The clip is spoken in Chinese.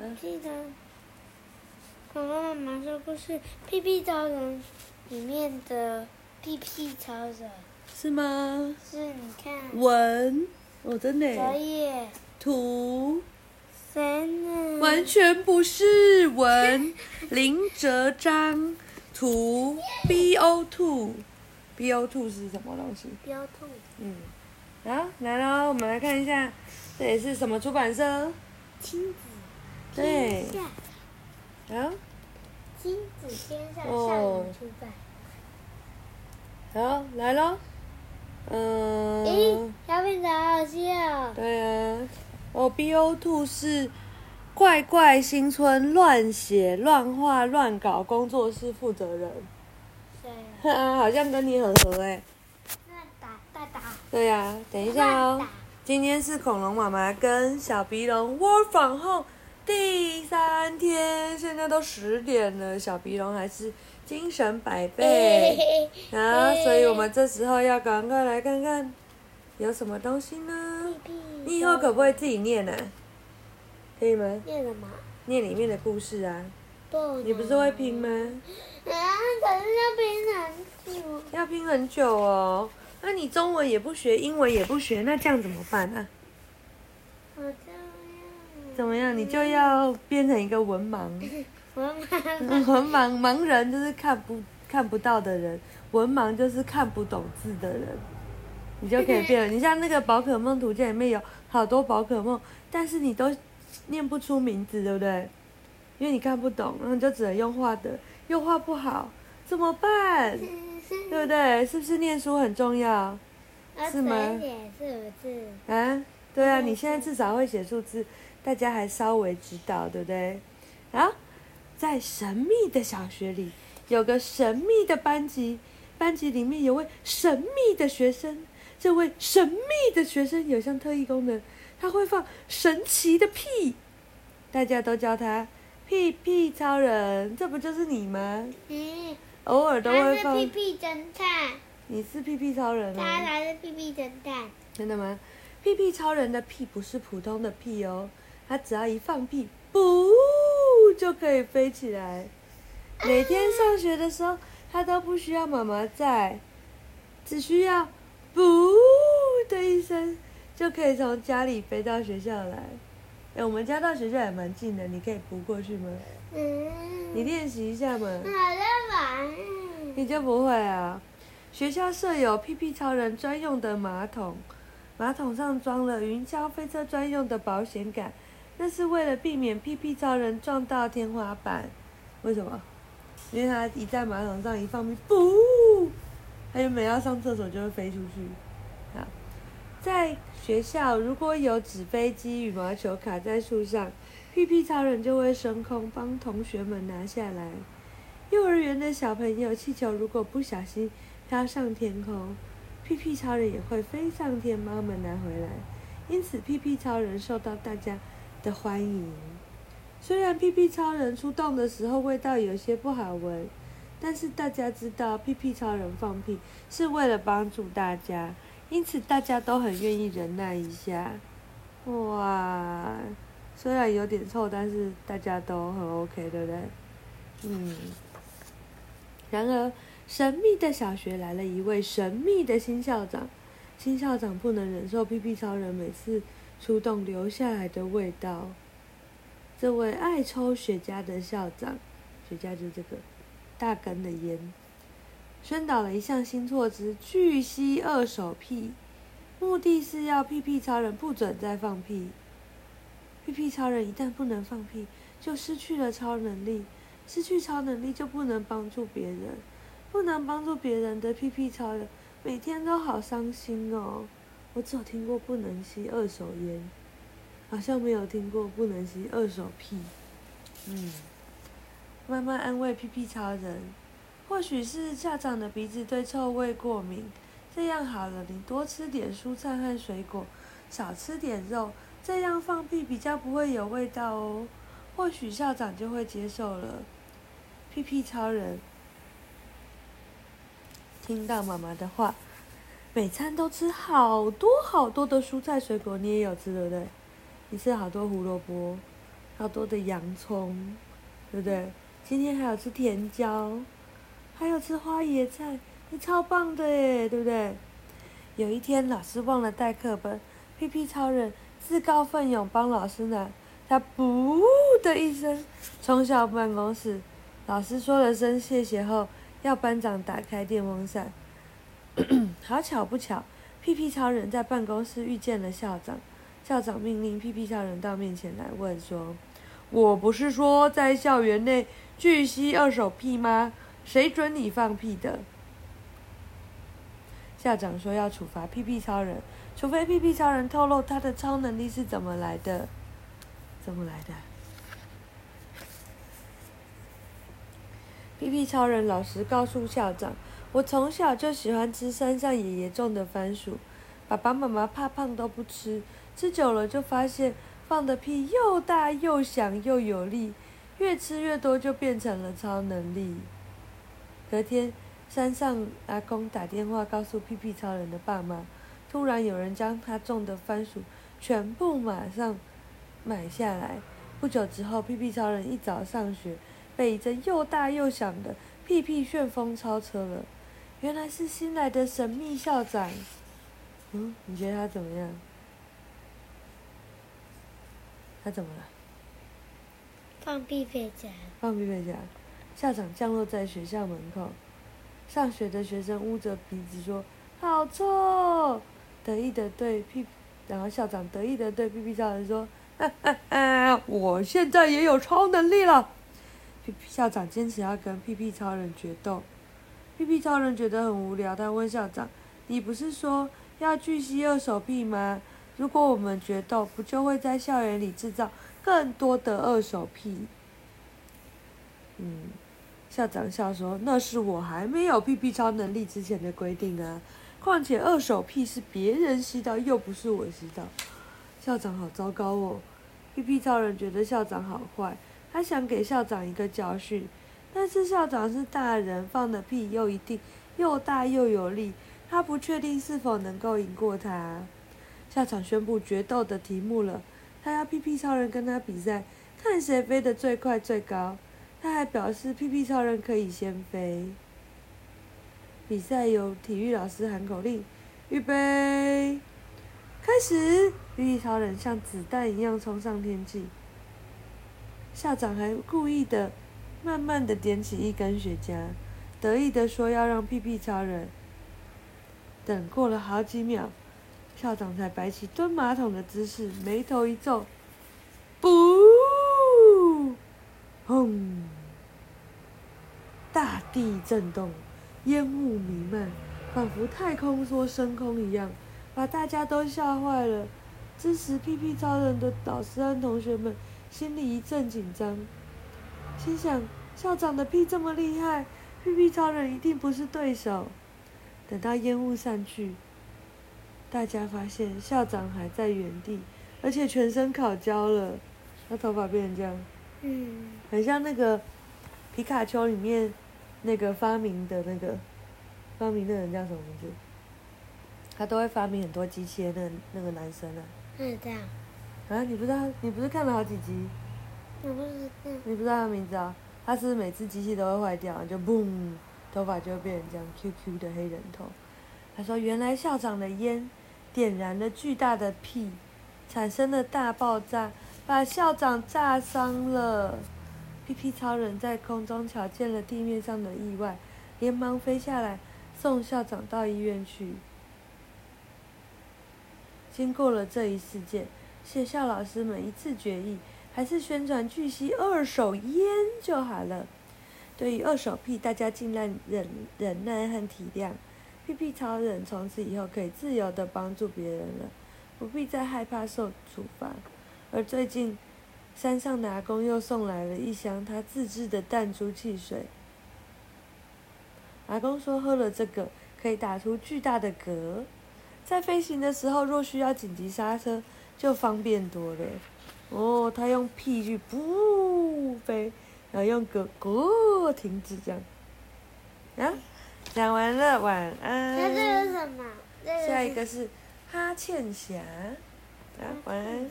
我记得恐龙妈妈说故事《屁屁超人》里面的屁屁超人。是吗？是，你看。文，我真的。可以。图。真的。完全不是文，林哲章。图 B O two，B O two 是什么东西？B O two。嗯。好，来喽，我们来看一下，这也是什么出版社？亲子。对。好。亲子天下少女出版。好，来喽。嗯。咦，小品种好笑。对啊。哦，B O two 是怪怪新村乱写乱画乱搞工作室负责人。对。啊，好像跟你很合哎。那打大打。对呀、啊，等一下哦。今天是恐龙妈妈跟小鼻龙 work from home 第三天，现在都十点了，小鼻龙还是精神百倍。啊，所以我们这时候要赶快来看看有什么东西呢？你以后可不可以自己念呢、啊？可以吗？念什么？念里面的故事啊。不。你不是会拼吗？啊，可是要拼很久。要拼很久哦。那你中文也不学，英文也不学，那这样怎么办啊？怎么样？你就要变成一个文盲。文盲。文盲，盲人就是看不看不到的人，文盲就是看不懂字的人。你就可以变了。你像那个宝可梦图鉴里面有好多宝可梦，但是你都念不出名字，对不对？因为你看不懂，然后你就只能用画的，又画不好，怎么办？对不对？是不是念书很重要？是吗？写数字。啊，对啊，你现在至少会写数字，大家还稍微知道，对不对？啊，在神秘的小学里，有个神秘的班级，班级里面有位神秘的学生，这位神秘的学生有项特异功能，他会放神奇的屁，大家都叫他屁屁超人，这不就是你吗？嗯。偶尔都会放。他是屁屁侦探。你是屁屁超人哦。他才是屁屁侦探。真的吗？屁屁超人的屁不是普通的屁哦，他只要一放屁，噗，就可以飞起来。每天上学的时候，它都不需要妈妈在，只需要噗的一声，就可以从家里飞到学校来。哎，我们家到学校也蛮近的，你可以扑过去吗？嗯。你练习一下嘛。好的玩。你就不会啊？学校设有屁屁超人专用的马桶，马桶上装了云霄飞车专用的保险杆，那是为了避免屁屁超人撞到天花板。为什么？因为他一在马桶上一放屁，噗，他原本要上厕所就会飞出去。好，在学校如果有纸飞机、羽毛球卡在树上。屁屁超人就会升空，帮同学们拿下来。幼儿园的小朋友，气球如果不小心飘上天空，屁屁超人也会飞上天帮他们拿回来。因此，屁屁超人受到大家的欢迎。虽然屁屁超人出动的时候味道有些不好闻，但是大家知道屁屁超人放屁是为了帮助大家，因此大家都很愿意忍耐一下。哇！虽然有点臭，但是大家都很 OK，对不对？嗯。然而，神秘的小学来了一位神秘的新校长。新校长不能忍受屁屁超人每次出动留下来的味道。这位爱抽雪茄的校长，雪茄就是这个大根的烟，宣导了一项新措施：拒吸二手屁，目的是要屁屁超人不准再放屁。屁屁超人一旦不能放屁，就失去了超能力。失去超能力就不能帮助别人，不能帮助别人的屁屁超人每天都好伤心哦。我只有听过不能吸二手烟，好像没有听过不能吸二手屁。嗯，慢慢安慰屁屁超人，或许是校长的鼻子对臭味过敏。这样好了，你多吃点蔬菜和水果，少吃点肉。这样放屁比较不会有味道哦，或许校长就会接受了。屁屁超人听到妈妈的话，每餐都吃好多好多的蔬菜水果，你也有吃对不对？你吃好多胡萝卜，好多的洋葱，对不对？今天还有吃甜椒，还有吃花椰菜，你超棒的耶，对不对？有一天老师忘了带课本，屁屁超人自告奋勇帮老师拿，他“噗”的一声冲向办公室，老师说了声谢谢后，要班长打开电风扇。好巧不巧，屁屁超人在办公室遇见了校长，校长命令屁屁超人到面前来问说：“我不是说在校园内拒吸二手屁吗？谁准你放屁的？”校长说要处罚屁屁超人，除非屁屁超人透露他的超能力是怎么来的。怎么来的？屁屁超人老实告诉校长：“我从小就喜欢吃山上爷爷种的番薯，爸爸妈妈怕胖都不吃，吃久了就发现放的屁又大又响又有力，越吃越多就变成了超能力。”隔天。山上阿公打电话告诉屁屁超人的爸妈，突然有人将他种的番薯全部马上买下来。不久之后，屁屁超人一早上学，被一阵又大又响的屁屁旋风超车了。原来是新来的神秘校长。嗯，你觉得他怎么样？他怎么了？放屁飞夹。放屁飞夹。校长降落在学校门口。上学的学生捂着鼻子说：“好臭！”得意的对屁，然后校长得意的对屁屁超人说：“哈哈哈，我现在也有超能力了。”屁屁校长坚持要跟屁屁超人决斗。屁屁超人觉得很无聊，他问校长：“你不是说要拒吸二手屁吗？如果我们决斗，不就会在校园里制造更多的二手屁？”嗯。校长笑说：“那是我还没有屁屁超能力之前的规定啊！况且二手屁是别人吸到，又不是我吸到。”校长好糟糕哦！屁屁超人觉得校长好坏，他想给校长一个教训。但是校长是大人，放的屁又一定又大又有力，他不确定是否能够赢过他。校长宣布决斗的题目了，他要屁屁超人跟他比赛，看谁飞得最快最高。他还表示，屁屁超人可以先飞。比赛由体育老师喊口令，预备，开始！屁屁超人像子弹一样冲上天际。校长还故意的慢慢的点起一根雪茄，得意的说要让屁屁超人。等过了好几秒，校长才摆起蹲马桶的姿势，眉头一皱，不。轰！大地震动，烟雾弥漫，仿佛太空梭升空一样，把大家都吓坏了。支持屁屁超人的老师和同学们心里一阵紧张，心想：校长的屁这么厉害，屁屁超人一定不是对手。等到烟雾散去，大家发现校长还在原地，而且全身烤焦了，他头发变成这样。嗯，很像那个皮卡丘里面那个发明的那个发明的人叫什么名字？他都会发明很多机器的那那个男生啊。是这样。啊，你不知道？你不是看了好几集？我不知道。你不知道他名字啊？他是每次机器都会坏掉，就嘣，头发就会变成这样 Q Q 的黑人头。他说：“原来校长的烟点燃了巨大的屁，产生了大爆炸。”把校长炸伤了，屁屁超人在空中瞧见了地面上的意外，连忙飞下来送校长到医院去。经过了这一事件，学校老师们一致决议，还是宣传拒吸二手烟就好了。对于二手屁，大家尽量忍忍耐和体谅。屁屁超人从此以后可以自由地帮助别人了，不必再害怕受处罚。而最近，山上的阿公又送来了一箱他自制的弹珠汽水。阿公说，喝了这个可以打出巨大的嗝，在飞行的时候若需要紧急刹车，就方便多了。哦，他用屁去噗飞，然后用狗狗停止这样。啊，讲完了，晚安。那这是什么？下一个是哈欠侠。啊，晚安。